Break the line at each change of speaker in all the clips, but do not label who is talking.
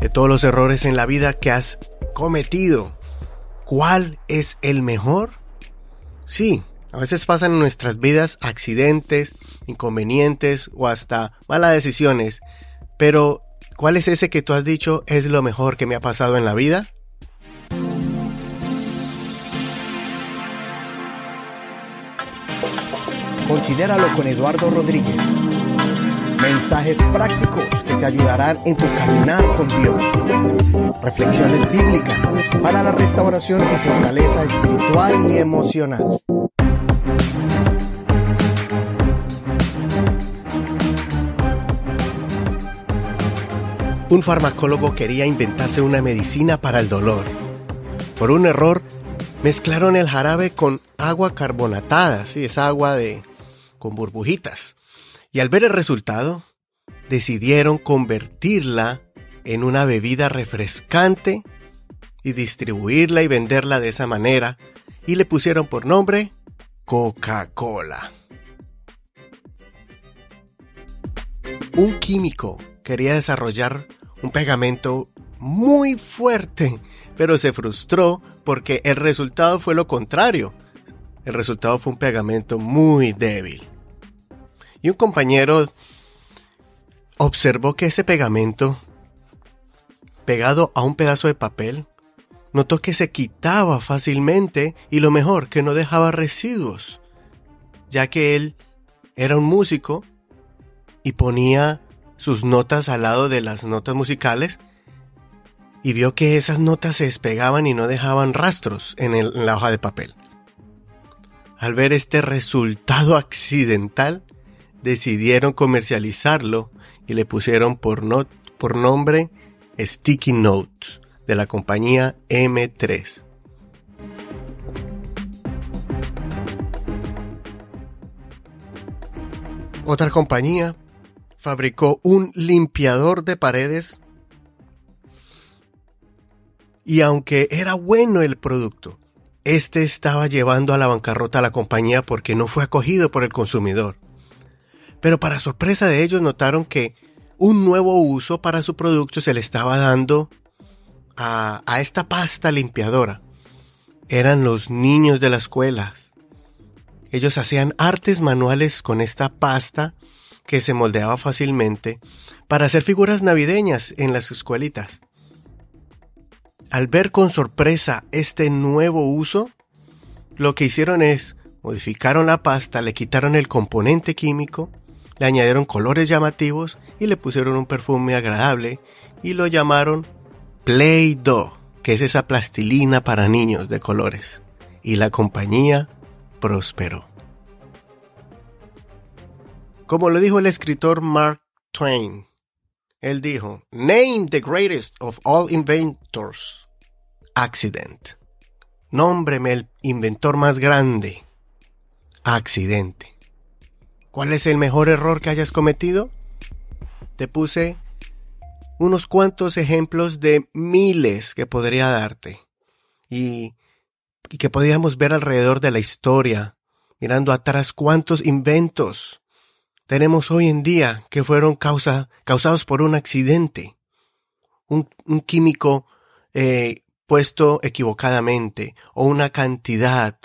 de todos los errores en la vida que has cometido, ¿cuál es el mejor? Sí, a veces pasan en nuestras vidas accidentes, inconvenientes o hasta malas decisiones, pero ¿cuál es ese que tú has dicho es lo mejor que me ha pasado en la vida?
Considéralo con Eduardo Rodríguez. Mensajes prácticos que te ayudarán en tu caminar con Dios. Reflexiones bíblicas para la restauración y fortaleza espiritual y emocional.
Un farmacólogo quería inventarse una medicina para el dolor. Por un error, mezclaron el jarabe con agua carbonatada, sí, es agua de con burbujitas. Y al ver el resultado, decidieron convertirla en una bebida refrescante y distribuirla y venderla de esa manera y le pusieron por nombre Coca-Cola. Un químico quería desarrollar un pegamento muy fuerte, pero se frustró porque el resultado fue lo contrario. El resultado fue un pegamento muy débil. Y un compañero observó que ese pegamento, pegado a un pedazo de papel, notó que se quitaba fácilmente y lo mejor, que no dejaba residuos, ya que él era un músico y ponía sus notas al lado de las notas musicales y vio que esas notas se despegaban y no dejaban rastros en, la hoja de papel. Al ver este resultado accidental, decidieron comercializarlo y le pusieron por, nombre Sticky Notes de la compañía M3. Otra compañía fabricó un limpiador de paredes y aunque era bueno el producto, este estaba llevando a la bancarrota a la compañía porque no fue acogido por el consumidor. Pero para sorpresa de ellos notaron que un nuevo uso para su producto se le estaba dando a, a esta pasta limpiadora. Eran los niños de la escuela. Ellos hacían artes manuales con esta pasta que se moldeaba fácilmente para hacer figuras navideñas en las escuelitas. Al ver con sorpresa este nuevo uso, lo que hicieron es modificaron la pasta, le quitaron el componente químico, le añadieron colores llamativos y le pusieron un perfume agradable y lo llamaron Play-Doh, que es esa plastilina para niños de colores. Y la compañía prosperó. Como lo dijo el escritor Mark Twain, él dijo, Name the greatest of all inventors. Accident. Nómbreme el inventor más grande. Accidente. ¿Cuál es el mejor error que hayas cometido? Te puse unos cuantos ejemplos de miles que podría darte y, que podíamos ver alrededor de la historia, mirando atrás cuántos inventos tenemos hoy en día que fueron causa, causados por un accidente, un, químico eh, puesto equivocadamente o una cantidad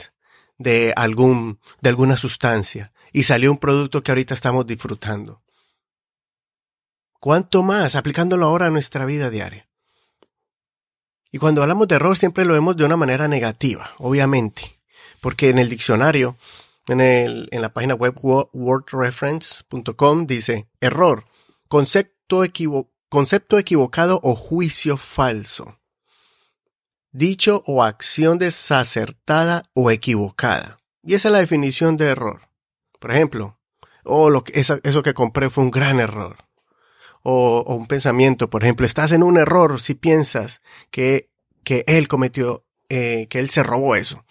de algún de alguna sustancia y salió un producto que ahorita estamos disfrutando. ¿Cuánto más aplicándolo ahora a nuestra vida diaria? Y cuando hablamos de error siempre lo vemos de una manera negativa, obviamente, porque en el diccionario en, el, en la página web wordreference.com dice, error, concepto, concepto equivocado o juicio falso. Dicho o acción desacertada o equivocada. Y esa es la definición de error. Por ejemplo, oh, lo que, eso, que compré fue un gran error. O, un pensamiento, por ejemplo, estás en un error si piensas que, que él cometió, eh, que él se robó eso.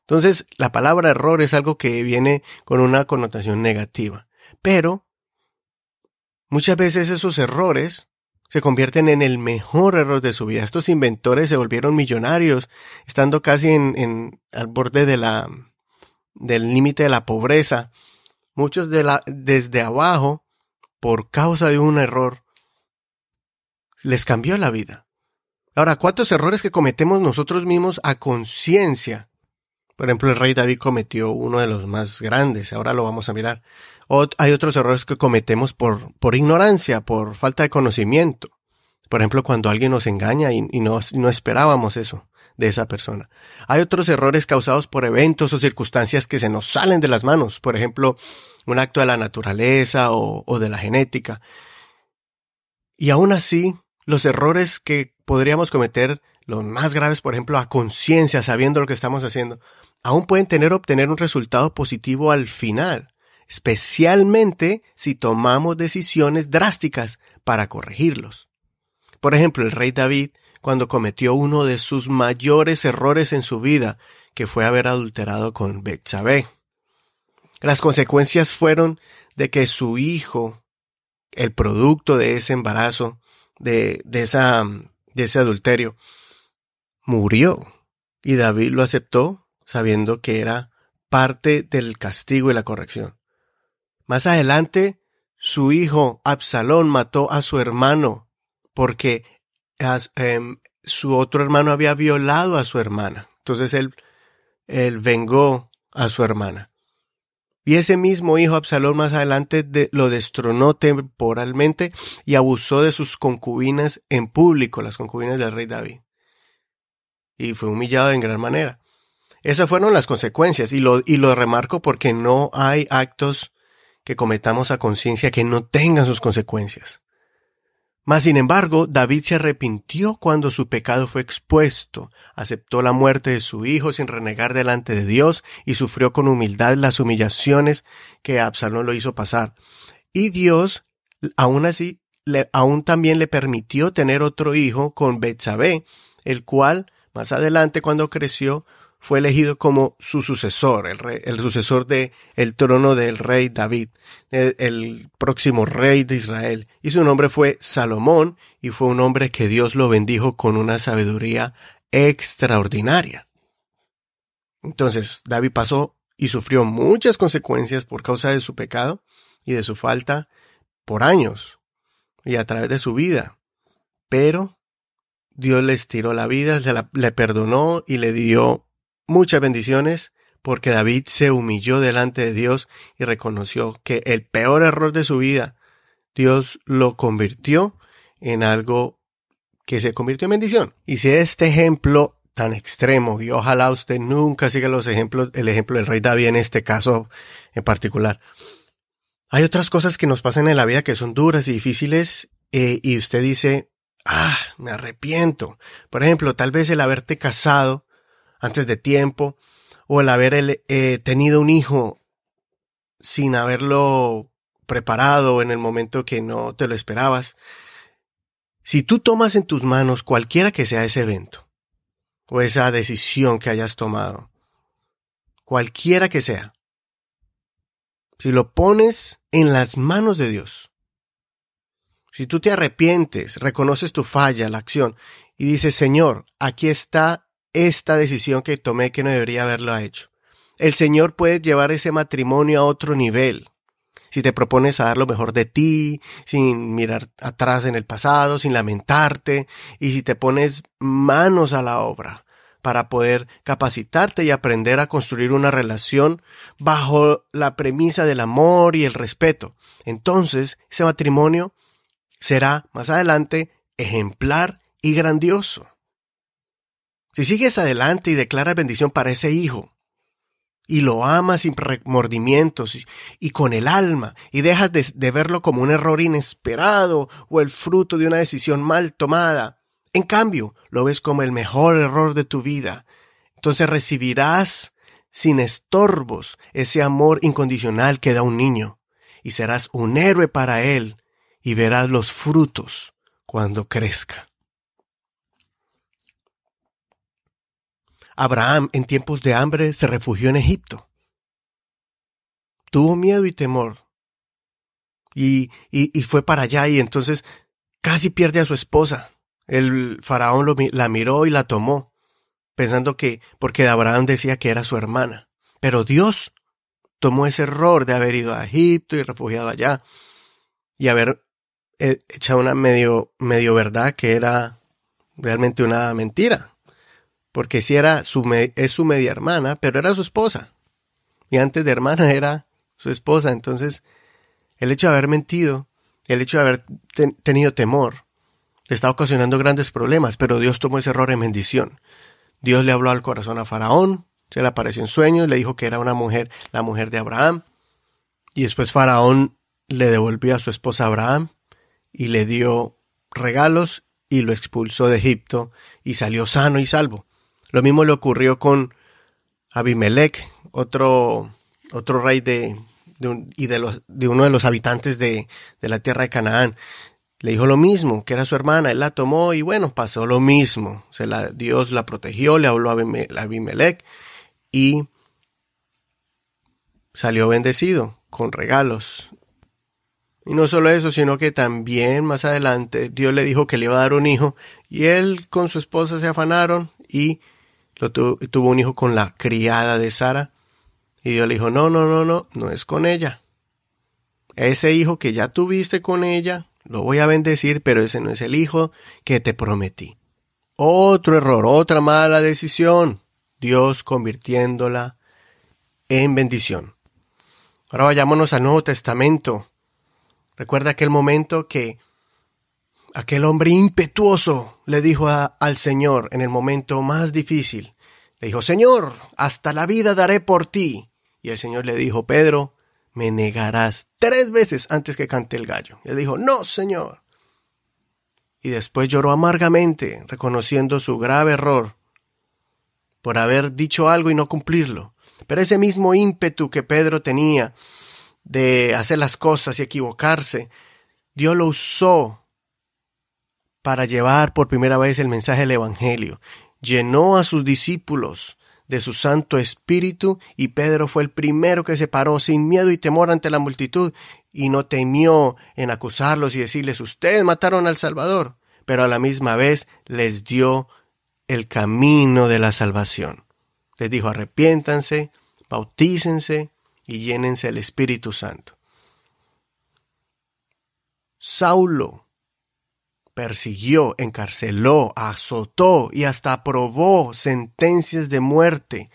Entonces, la palabra error es algo que viene con una connotación negativa. Pero, muchas veces esos errores se convierten en el mejor error de su vida. Estos inventores se volvieron millonarios, estando casi en, en al borde de la, del límite de la pobreza. Muchos de la, desde abajo, por causa de un error, Les cambió la vida. Ahora, ¿cuántos errores que cometemos nosotros mismos a conciencia? Por ejemplo, el rey David cometió uno de los más grandes, ahora lo vamos a mirar. hay otros errores que cometemos por, por ignorancia, por falta de conocimiento. Por ejemplo, cuando alguien nos engaña y, no, no esperábamos eso de esa persona. Hay otros errores causados por eventos o circunstancias que se nos salen de las manos. Por ejemplo, un acto de la naturaleza o, de la genética. Y aún así, los errores que podríamos cometer, los más graves, por ejemplo, a conciencia, sabiendo lo que estamos haciendo, aún pueden tener obtener un resultado positivo al final, especialmente si tomamos decisiones drásticas para corregirlos. Por ejemplo, el rey David, cuando cometió uno de sus mayores errores en su vida, que fue haber adulterado con Betsabé. Las consecuencias fueron de que su hijo, el producto de ese embarazo, de, de, esa, de ese adulterio, murió. Y David lo aceptó sabiendo que era parte del castigo y la corrección. Más adelante, su hijo Absalón mató a su hermano porque em, su otro hermano había violado a su hermana. Entonces él, él vengó a su hermana. Y ese mismo hijo Absalón más adelante lo destronó temporalmente y abusó de sus concubinas en público, las concubinas del rey David. Y fue humillado en gran manera. Esas fueron las consecuencias y lo, y lo remarco porque no hay actos que cometamos a conciencia que no tengan sus consecuencias. Mas, sin embargo, David se arrepintió cuando su pecado fue expuesto, aceptó la muerte de su hijo sin renegar delante de Dios y sufrió con humildad las humillaciones que Absalón lo hizo pasar. Y Dios, aún así, le, aún también le permitió tener otro hijo con Betsabé, el cual, más adelante, cuando creció, fue elegido como su sucesor, el, rey, el sucesor de el trono del rey David, el, próximo rey de Israel. Y su nombre fue Salomón y fue un hombre que Dios lo bendijo con una sabiduría extraordinaria. Entonces, David pasó y sufrió muchas consecuencias por causa de su pecado y de su falta por años y a través de su vida. Pero Dios le estiró la vida, le perdonó y le dio muchas bendiciones porque David se humilló delante de Dios y reconoció que el peor error de su vida, Dios lo convirtió en algo que se convirtió en bendición. Y si este ejemplo tan extremo, y ojalá usted nunca siga los ejemplos, el ejemplo del rey David en este caso en particular. Hay otras cosas que nos pasan en la vida que son duras y difíciles eh, y usted dice, ah, me arrepiento. Por ejemplo, tal vez el haberte casado antes de tiempo, o el haber eh, tenido un hijo sin haberlo preparado en el momento que no te lo esperabas. Si tú tomas en tus manos cualquiera que sea ese evento, o esa decisión que hayas tomado, cualquiera que sea, si lo pones en las manos de Dios, si tú te arrepientes, reconoces tu falla, la acción, y dices, Señor, aquí está esta decisión que tomé que no debería haberlo hecho. El Señor puede llevar ese matrimonio a otro nivel. Si te propones a dar lo mejor de ti, sin mirar atrás en el pasado, sin lamentarte, y si te pones manos a la obra para poder capacitarte y aprender a construir una relación bajo la premisa del amor y el respeto, entonces ese matrimonio será más adelante ejemplar y grandioso. Si sigues adelante y declaras bendición para ese hijo, y lo amas sin remordimientos y, con el alma, y dejas de, de verlo como un error inesperado o el fruto de una decisión mal tomada, en cambio, lo ves como el mejor error de tu vida, entonces recibirás sin estorbos ese amor incondicional que da un niño, y serás un héroe para él, y verás los frutos cuando crezca. Abraham en tiempos de hambre se refugió en Egipto. Tuvo miedo y temor. Y, y, fue para allá y entonces casi pierde a su esposa. El faraón la miró y la tomó, pensando que, porque Abraham decía que era su hermana. Pero Dios tomó ese error de haber ido a Egipto y refugiado allá y haber eh, hecha una medio, medio verdad que era realmente una mentira. Porque si era su, es su media hermana, pero era su esposa. Y antes de hermana era su esposa. Entonces, el hecho de haber mentido, el hecho de haber tenido temor, le estaba ocasionando grandes problemas, pero Dios tomó ese error en bendición. Dios le habló al corazón a Faraón, se le apareció en sueños, le dijo que era una mujer, la mujer de Abraham, y después Faraón le devolvió a su esposa Abraham y le dio regalos y lo expulsó de Egipto y salió sano y salvo. Lo mismo le ocurrió con Abimelech, otro, otro rey de, y de, los, de uno de los habitantes de, de la tierra de Canaán. Le dijo lo mismo, que era su hermana, él la tomó y bueno, pasó lo mismo. Se la, Dios la protegió, le habló a Abimelech y salió bendecido con regalos. Y no solo eso, sino que también más adelante Dios le dijo que le iba a dar un hijo y él con su esposa se afanaron y lo tuvo un hijo con la criada de Sara. Y Dios le dijo, no, no, no, no, no es con ella. Ese hijo que ya tuviste con ella, lo voy a bendecir, pero ese no es el hijo que te prometí. Otro error, otra mala decisión. Dios convirtiéndola en bendición. Ahora vayámonos al Nuevo Testamento. Recuerda aquel momento que aquel hombre impetuoso le dijo al Señor en el momento más difícil. Le dijo, Señor, hasta la vida daré por ti. Y el Señor le dijo, Pedro, me negarás tres veces antes que cante el gallo. Y él dijo, no, Señor. Y después lloró amargamente, reconociendo su grave error por haber dicho algo y no cumplirlo. Pero ese mismo ímpetu que Pedro tenía de hacer las cosas y equivocarse, Dios lo usó para llevar por primera vez el mensaje del Evangelio. Llenó a sus discípulos de su Santo Espíritu y Pedro fue el primero que se paró sin miedo y temor ante la multitud y no temió en acusarlos y decirles ustedes mataron al Salvador, pero a la misma vez les dio el camino de la salvación. Les dijo arrepiéntanse, bautícense y llénense el Espíritu Santo. Saulo persiguió, encarceló, azotó y hasta aprobó sentencias de muerte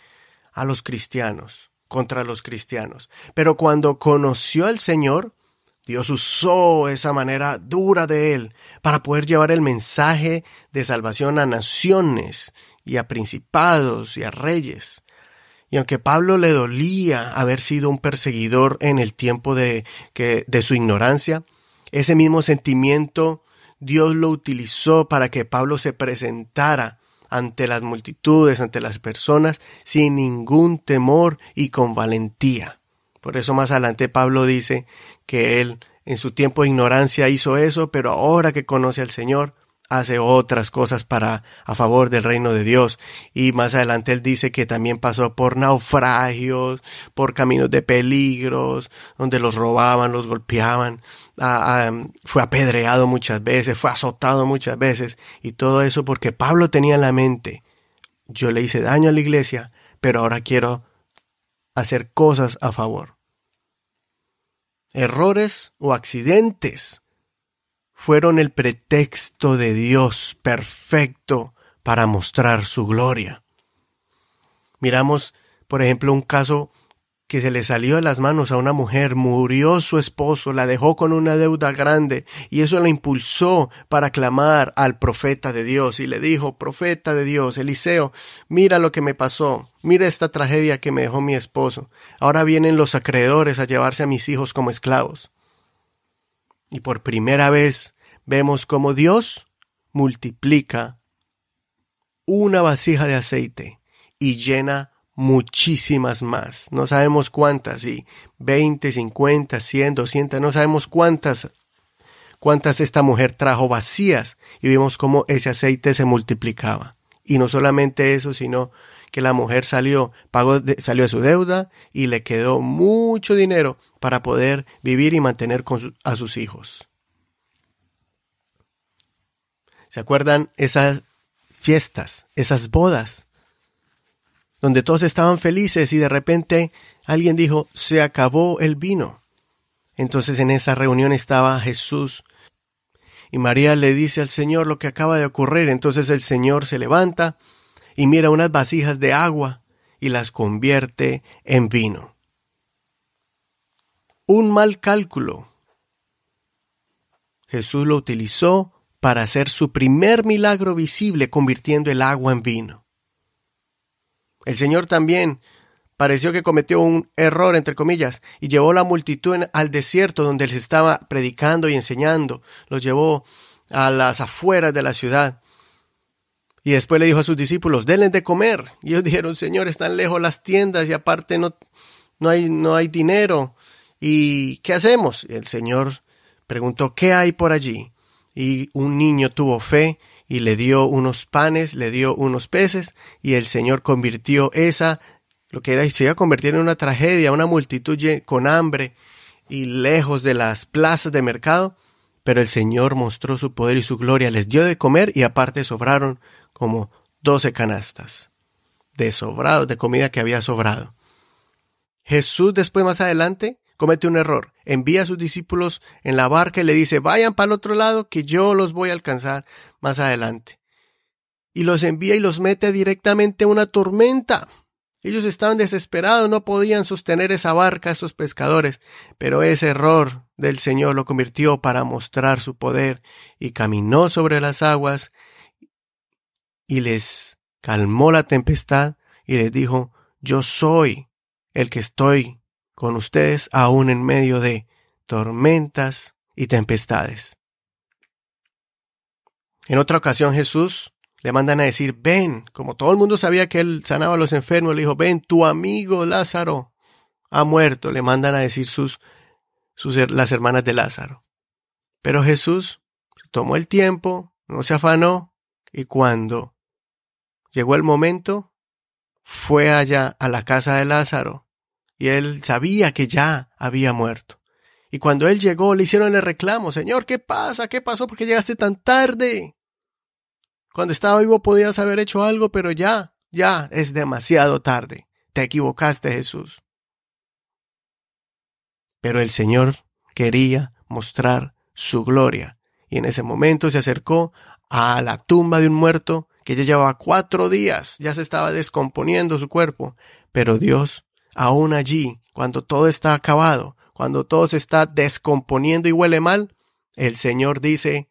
a los cristianos, contra los cristianos. Pero cuando conoció al Señor, Dios usó esa manera dura de él para poder llevar el mensaje de salvación a naciones y a principados y a reyes. Y aunque Pablo le dolía haber sido un perseguidor en el tiempo de, que, de su ignorancia, ese mismo sentimiento Dios lo utilizó para que Pablo se presentara ante las multitudes, ante las personas, sin ningún temor y con valentía. Por eso más adelante Pablo dice que él en su tiempo de ignorancia hizo eso, pero ahora que conoce al Señor, hace otras cosas para a favor del reino de Dios. Y más adelante él dice que también pasó por naufragios, por caminos de peligros, donde los robaban, los golpeaban, fue apedreado muchas veces, fue azotado muchas veces, y todo eso porque Pablo tenía en la mente, yo le hice daño a la iglesia, pero ahora quiero hacer cosas a favor. Errores o accidentes fueron el pretexto de Dios perfecto para mostrar su gloria. Miramos, por ejemplo, un caso que se le salió de las manos a una mujer, murió su esposo, la dejó con una deuda grande, y eso la impulsó para clamar al profeta de Dios, y le dijo, profeta de Dios, Eliseo, mira lo que me pasó, mira esta tragedia que me dejó mi esposo, ahora vienen los acreedores a llevarse a mis hijos como esclavos. Y por primera vez vemos cómo Dios multiplica una vasija de aceite y llena muchísimas más. No sabemos cuántas, y 20, 50, 100, 200, no sabemos cuántas cuántas esta mujer trajo vacías y vimos cómo ese aceite se multiplicaba. Y no solamente eso, sino que la mujer salió, pagó, salió de su deuda y le quedó mucho dinero para poder vivir y mantener a sus hijos. ¿Se acuerdan esas fiestas, esas bodas, donde todos estaban felices y de repente alguien dijo, se acabó el vino? Entonces en esa reunión estaba Jesús Y María le dice al Señor lo que acaba de ocurrir. Entonces el Señor se levanta y mira unas vasijas de agua y las convierte en vino. Un mal cálculo. Jesús lo utilizó para hacer su primer milagro visible convirtiendo el agua en vino. El Señor también pareció que cometió un error, entre comillas, y llevó la multitud al desierto donde se estaba predicando y enseñando. Los llevó a las afueras de la ciudad. Y después le dijo a sus discípulos, denles de comer. Y ellos dijeron, Señor, están lejos las tiendas y aparte no, no, hay, no hay dinero. ¿Y qué hacemos? El Señor preguntó, ¿qué hay por allí? Y un niño tuvo fe y le dio unos panes, le dio unos peces, y el Señor convirtió esa lo que era, se iba a convertir en una tragedia, una multitud con hambre y lejos de las plazas de mercado, pero el Señor mostró su poder y su gloria, les dio de comer y aparte sobraron como doce canastas de sobrado, de comida que había sobrado. Jesús después más adelante comete un error, envía a sus discípulos en la barca y le dice, vayan para el otro lado que yo los voy a alcanzar más adelante. Y los envía y los mete directamente a una tormenta. Ellos estaban desesperados, no podían sostener esa barca, estos pescadores, pero ese error del Señor lo convirtió para mostrar su poder y caminó sobre las aguas y les calmó la tempestad y les dijo, yo soy el que estoy con ustedes aún en medio de tormentas y tempestades. En otra ocasión Jesús le mandan a decir, ven, como todo el mundo sabía que él sanaba a los enfermos, le dijo, ven, tu amigo Lázaro ha muerto, le mandan a decir sus, sus las hermanas de Lázaro. Pero Jesús tomó el tiempo, no se afanó, y cuando llegó el momento, fue allá a la casa de Lázaro, y él sabía que ya había muerto. Y cuando él llegó, le hicieron el reclamo, Señor, ¿qué pasa? ¿Qué pasó? ¿Por qué llegaste tan tarde? Cuando estaba vivo podías haber hecho algo, pero ya, ya es demasiado tarde. Te equivocaste, Jesús. Pero el Señor quería mostrar su gloria, y en ese momento se acercó a la tumba de un muerto que ya llevaba cuatro días, ya se estaba descomponiendo su cuerpo, pero Dios, aún allí, cuando todo está acabado, cuando todo se está descomponiendo y huele mal, el Señor dice,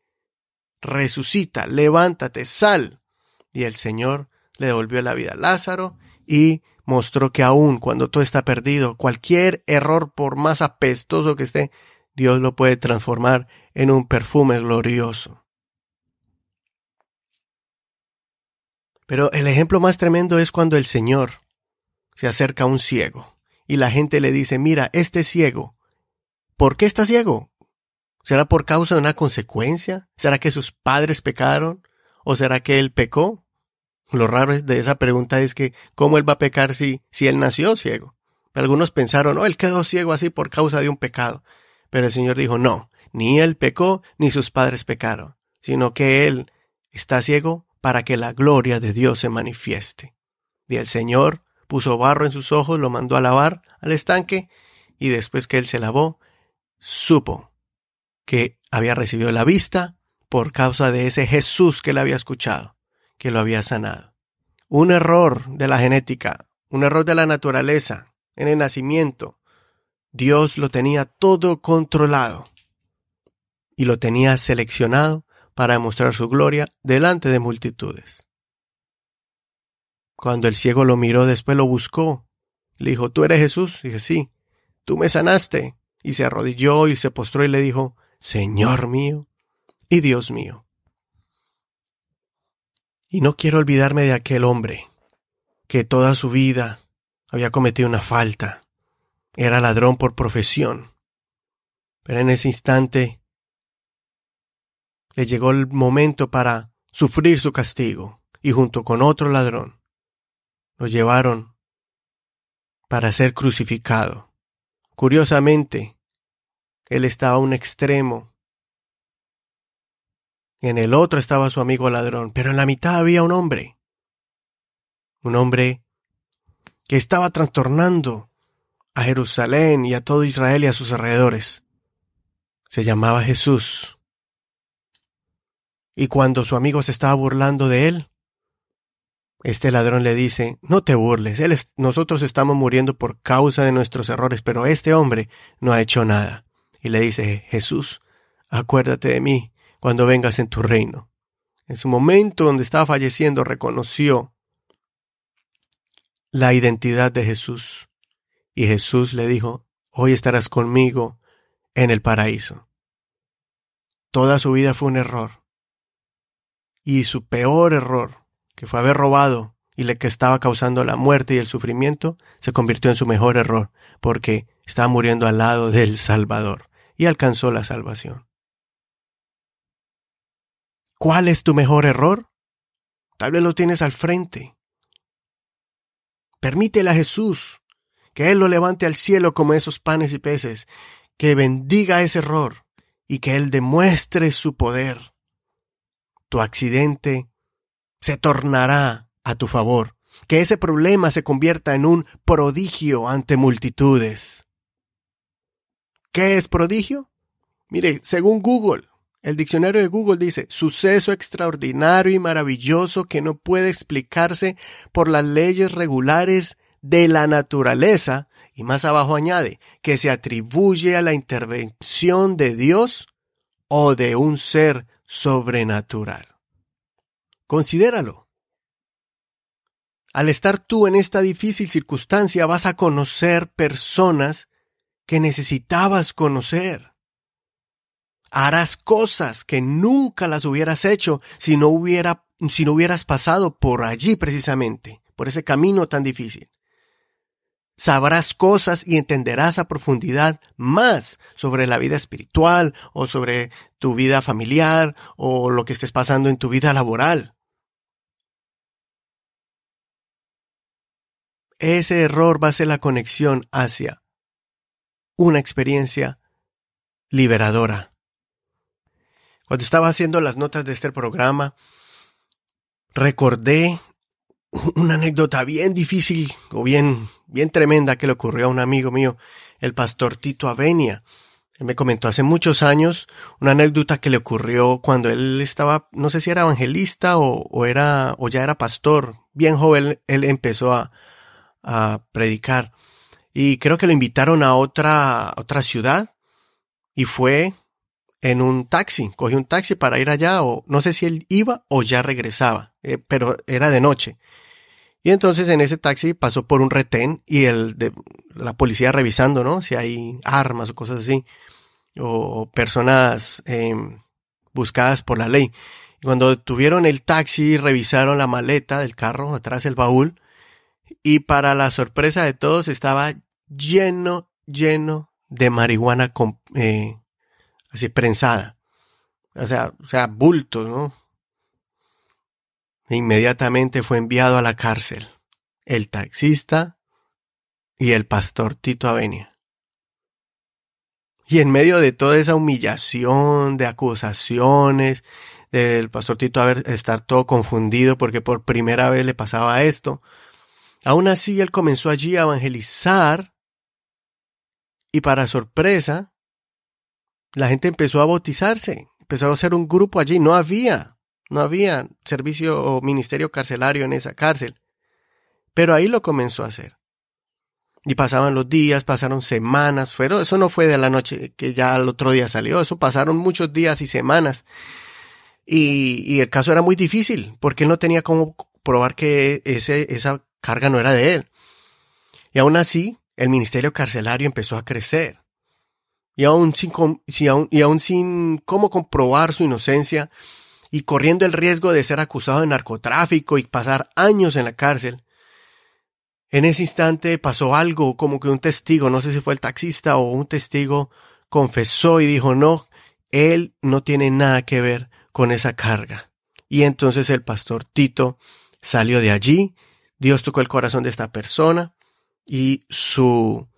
resucita, levántate, sal. Y el Señor le devolvió la vida a Lázaro y mostró que aun cuando todo está perdido, cualquier error, por más apestoso que esté, Dios lo puede transformar en un perfume glorioso. Pero el ejemplo más tremendo es cuando el Señor se acerca un ciego y la gente le dice, mira, este ciego, ¿por qué está ciego? ¿Será por causa de una consecuencia? ¿Será que sus padres pecaron? ¿O será que él pecó? Lo raro de esa pregunta es que ¿cómo él va a pecar si, si él nació ciego? Algunos pensaron, oh, él quedó ciego así por causa de un pecado. Pero el Señor dijo, no, ni él pecó, ni sus padres pecaron, sino que él está ciego para que la gloria de Dios se manifieste. Y el Señor puso barro en sus ojos, lo mandó a lavar al estanque, y después que él se lavó, supo que había recibido la vista por causa de ese Jesús que le había escuchado, que lo había sanado. Un error de la genética, un error de la naturaleza, en el nacimiento. Dios lo tenía todo controlado y lo tenía seleccionado para mostrar su gloria delante de multitudes. Cuando el ciego lo miró, después lo buscó. Le dijo, ¿tú eres Jesús? dije, sí, tú me sanaste. Y se arrodilló y se postró y le dijo, Señor mío y Dios mío. Y no quiero olvidarme de aquel hombre que toda su vida había cometido una falta. Era ladrón por profesión. Pero en ese instante le llegó el momento para sufrir su castigo y junto con otro ladrón lo llevaron para ser crucificado. Curiosamente, él estaba a un extremo. En el otro estaba su amigo ladrón, pero en la mitad había un hombre. Un hombre que estaba trastornando a Jerusalén y a todo Israel y a sus alrededores. Se llamaba Jesús. Y cuando su amigo se estaba burlando de él, este ladrón le dice, no te burles, nosotros estamos muriendo por causa de nuestros errores, pero este hombre no ha hecho nada. Y le dice, Jesús, acuérdate de mí cuando vengas en tu reino. En su momento donde estaba falleciendo reconoció la identidad de Jesús. Y Jesús le dijo, hoy estarás conmigo en el paraíso. Toda su vida fue un error. Y su peor error, que fue haber robado y le que estaba causando la muerte y el sufrimiento, se convirtió en su mejor error, porque estaba muriendo al lado del Salvador y alcanzó la salvación. ¿Cuál es tu mejor error? Tal vez lo tienes al frente. Permítele a Jesús que Él lo levante al cielo como esos panes y peces, que bendiga ese error y que Él demuestre su poder. Tu accidente se tornará a tu favor, que ese problema se convierta en un prodigio ante multitudes. ¿Qué es prodigio? Mire, según Google, el diccionario de Google dice, suceso extraordinario y maravilloso que no puede explicarse por las leyes regulares de la naturaleza, y más abajo añade, que se atribuye a la intervención de Dios o de un ser sobrenatural. Considéralo. Al estar tú en esta difícil circunstancia vas a conocer personas que necesitabas conocer. Harás cosas que nunca las hubieras hecho si no, si no hubieras pasado por allí precisamente, por ese camino tan difícil. Sabrás cosas y entenderás a profundidad más sobre la vida espiritual o sobre tu vida familiar o lo que estés pasando en tu vida laboral. Ese error va a ser la conexión hacia una experiencia liberadora. Cuando estaba haciendo las notas de este programa, recordé una anécdota bien difícil o bien, bien tremenda que le ocurrió a un amigo mío, el pastor Tito Avenia. Él me comentó hace muchos años una anécdota que le ocurrió cuando él estaba, no sé si era evangelista o, era, o ya era pastor. Bien joven, él empezó a, a predicar. Y creo que lo invitaron a otra, otra ciudad y fue en un taxi. Cogió un taxi para ir allá o no sé si él iba o ya regresaba, eh, pero era de noche. Y entonces en ese taxi pasó por un retén y el de la policía revisando, ¿no? Si hay armas o cosas así o personas em, buscadas por la ley. Y cuando tuvieron el taxi, revisaron la maleta del carro, atrás el baúl, y para la sorpresa de todos estaba lleno, lleno de marihuana eh, así prensada. O sea, o sea, bulto, ¿no? E inmediatamente fue enviado a la cárcel el taxista y el pastor Tito Avenia. Y en medio de toda esa humillación, de acusaciones, del pastor Tito haber, estar todo confundido porque por primera vez le pasaba esto, Aún así, él comenzó allí a evangelizar y para sorpresa, la gente empezó a bautizarse, empezó a hacer un grupo allí, no había, no había servicio o ministerio carcelario en esa cárcel, pero ahí lo comenzó a hacer. Y pasaban los días, pasaron semanas, fueron, eso no fue de la noche que ya al otro día salió, eso pasaron muchos días y semanas. Y, y el caso era muy difícil, porque él no tenía cómo probar que ese, esa carga no era de él. Y aún así, el ministerio carcelario empezó a crecer. Y aún sin, cómo comprobar su inocencia y corriendo el riesgo de ser acusado de narcotráfico y pasar años en la cárcel, en ese instante pasó algo como que un testigo, no sé si fue el taxista o un testigo, confesó y dijo, no, él no tiene nada que ver con esa carga. Y entonces el pastor Tito salió de allí Dios tocó el corazón de esta persona y su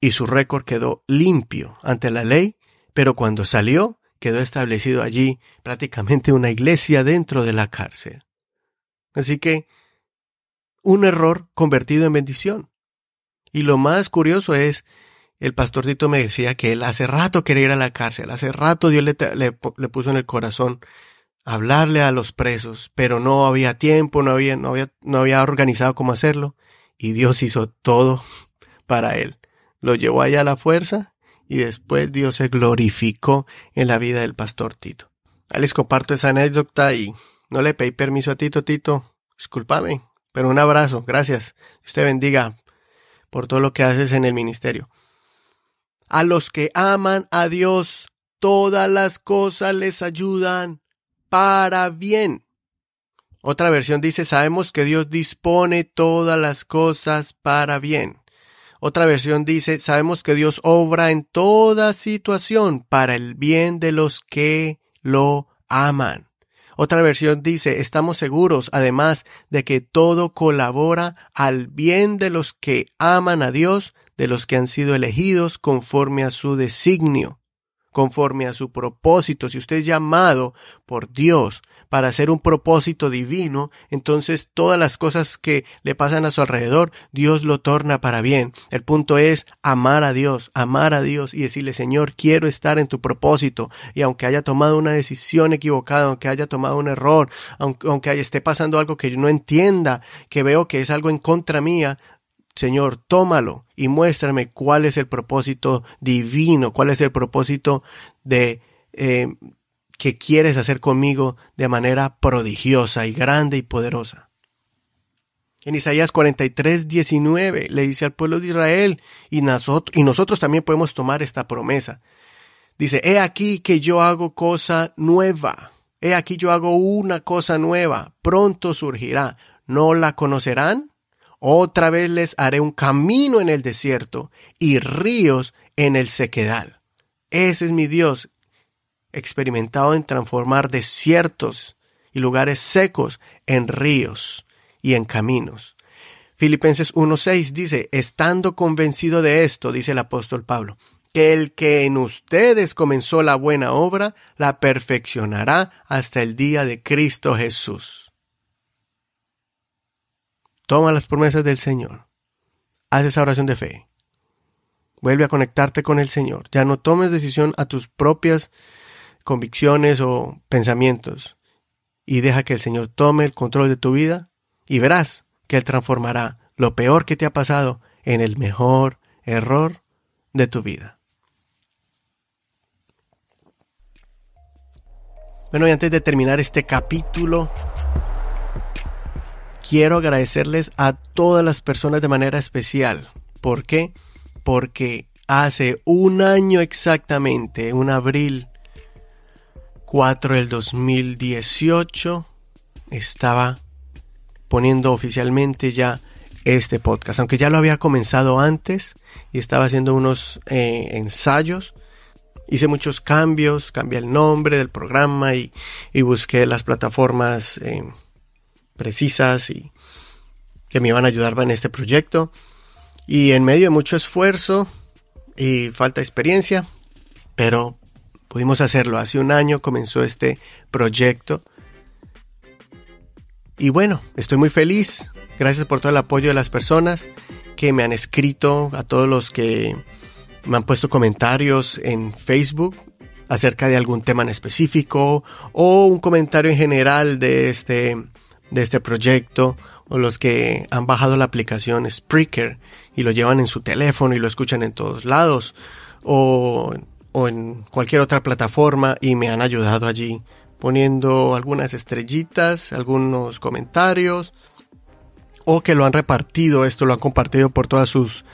y su récord quedó limpio ante la ley, pero cuando salió quedó establecido allí prácticamente una iglesia dentro de la cárcel. Así que un error convertido en bendición. Y lo más curioso es el pastor Tito me decía que él hace rato quería ir a la cárcel, hace rato Dios le, le puso en el corazón hablarle a los presos, pero no había tiempo, no había, no había, no había organizado cómo hacerlo, y Dios hizo todo para él. Lo llevó allá a la fuerza y después Dios se glorificó en la vida del pastor Tito. Ahí les comparto esa anécdota y no le pedí permiso a Tito, Tito, discúlpame, pero un abrazo, gracias. Usted bendiga por todo lo que haces en el ministerio. A los que aman a Dios, todas las cosas les ayudan para bien. Otra versión dice, sabemos que Dios dispone todas las cosas para bien. Otra versión dice, sabemos que Dios obra en toda situación para el bien de los que lo aman. Otra versión dice, estamos seguros además de que todo colabora al bien de los que aman a Dios, de los que han sido elegidos conforme a su designio conforme a su propósito. Si usted es llamado por Dios para hacer un propósito divino, entonces todas las cosas que le pasan a su alrededor, Dios lo torna para bien. El punto es amar a Dios, amar a Dios y decirle, Señor, quiero estar en tu propósito. Y aunque haya tomado una decisión equivocada, aunque haya tomado un error, aunque, aunque esté pasando algo que yo no entienda, que veo que es algo en contra mía, Señor, tómalo y muéstrame cuál es el propósito divino, cuál es el propósito de eh, que quieres hacer conmigo de manera prodigiosa y grande y poderosa. En Isaías 43, 19 le dice al pueblo de Israel, y, nosotros, y nosotros también podemos tomar esta promesa. Dice, he aquí que yo hago cosa nueva. He aquí yo hago una cosa nueva. Pronto surgirá. ¿No la conocerán? Otra vez les haré un camino en el desierto y ríos en el sequedal. Ese es mi Dios, experimentado en transformar desiertos y lugares secos en ríos y en caminos. Filipenses 1.6 dice, estando convencido de esto, dice el apóstol Pablo, que el que en ustedes comenzó la buena obra, la perfeccionará hasta el día de Cristo Jesús. Toma las promesas del Señor. Haz esa oración de fe. Vuelve a conectarte con el Señor. Ya no tomes decisión a tus propias convicciones o pensamientos. Y deja que el Señor tome el control de tu vida y verás que Él transformará lo peor que te ha pasado en el mejor error de tu vida. Bueno, y antes de terminar este capítulo, quiero agradecerles a todas las personas de manera especial. ¿Por qué? Porque hace un año exactamente, un abril 4 del 2018, estaba poniendo oficialmente ya este podcast, aunque ya lo había comenzado antes y estaba haciendo unos eh, ensayos. Hice muchos cambios, cambié el nombre del programa y, busqué las plataformas eh, precisas y que me iban a ayudar en este proyecto. Y en medio de mucho esfuerzo y falta de experiencia, pero pudimos hacerlo. Hace un año comenzó este proyecto. Y bueno, estoy muy feliz. Gracias por todo el apoyo de las personas que me han escrito, a todos los que me han puesto comentarios en Facebook acerca de algún tema en específico o un comentario en general de este de este proyecto o los que han bajado la aplicación Spreaker y lo llevan en su teléfono y lo escuchan en todos lados o, o en cualquier otra plataforma y me han ayudado allí poniendo algunas estrellitas, algunos comentarios o que lo han repartido, esto lo han compartido por todas sus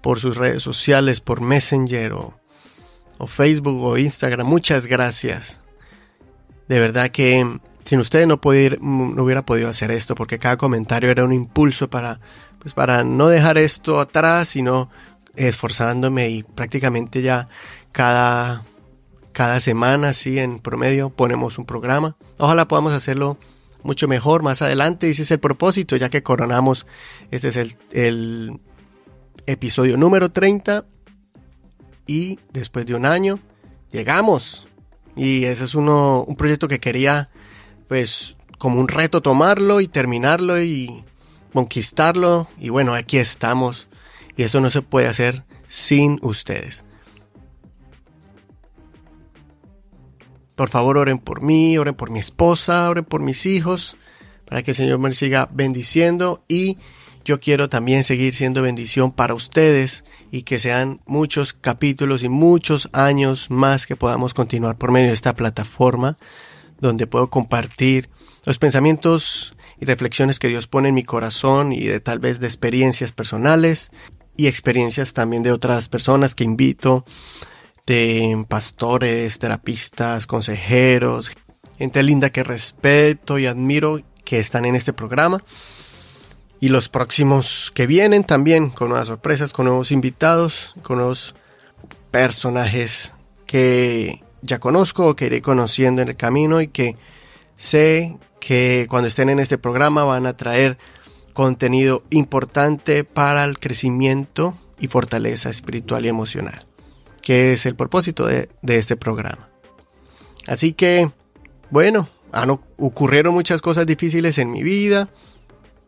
por sus redes sociales, por Messenger o, o Facebook o Instagram. Muchas gracias. De verdad que sin ustedes no, no hubiera podido hacer esto porque cada comentario era un impulso para, pues para no dejar esto atrás, sino esforzándome y prácticamente ya cada, cada semana, sí, en promedio ponemos un programa. Ojalá podamos hacerlo mucho mejor más adelante. Ese es el propósito, ya que coronamos. Este es el, el episodio número 30. Y después de un año, llegamos. Y ese es uno, un proyecto que quería pues como un reto tomarlo y terminarlo y conquistarlo. Y bueno, aquí estamos. Y eso no se puede hacer sin ustedes. Por favor, oren por mí, oren por mi esposa, oren por mis hijos, para que el Señor me siga bendiciendo. Y yo quiero también seguir siendo bendición para ustedes y que sean muchos capítulos y muchos años más que podamos continuar por medio de esta plataforma donde puedo compartir los pensamientos y reflexiones que Dios pone en mi corazón y de tal vez de experiencias personales y experiencias también de otras personas que invito, de pastores, terapistas, consejeros, gente linda que respeto y admiro que están en este programa. Y los próximos que vienen también con nuevas sorpresas, con nuevos invitados, con nuevos personajes que ya conozco o que iré conociendo en el camino y que sé que cuando estén en este programa van a traer contenido importante para el crecimiento y fortaleza espiritual y emocional, que es el propósito de, este programa. Así que, bueno, han, ocurrieron muchas cosas difíciles en mi vida,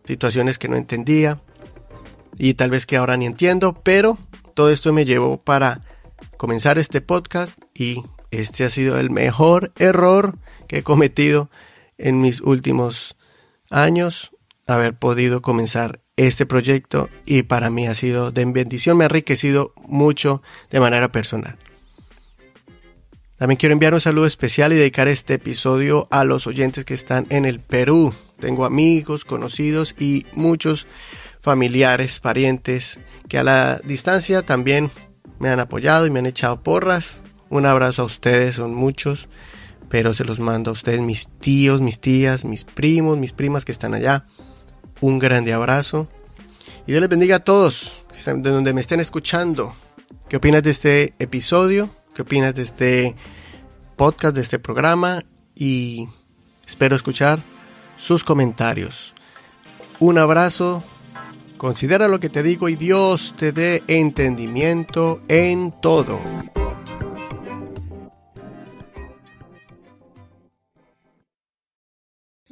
situaciones que no entendía y tal vez que ahora ni entiendo, pero todo esto me llevó para comenzar este podcast y este ha sido el mejor error que he cometido en mis últimos años, haber podido comenzar este proyecto y para mí ha sido de bendición, me ha enriquecido mucho de manera personal. También quiero enviar un saludo especial y dedicar este episodio a los oyentes que están en el Perú. Tengo amigos, conocidos y muchos familiares, parientes que a la distancia también me han apoyado y me han echado porras. Un abrazo a ustedes, son muchos, pero se los mando a ustedes, mis tíos, mis tías, mis primos, mis primas que están allá. Un grande abrazo. Y Dios les bendiga a todos, de donde me estén escuchando. ¿Qué opinas de este episodio? ¿Qué opinas de este podcast, de este programa? Y espero escuchar sus comentarios. Un abrazo, considera lo que te digo y Dios te dé entendimiento en todo.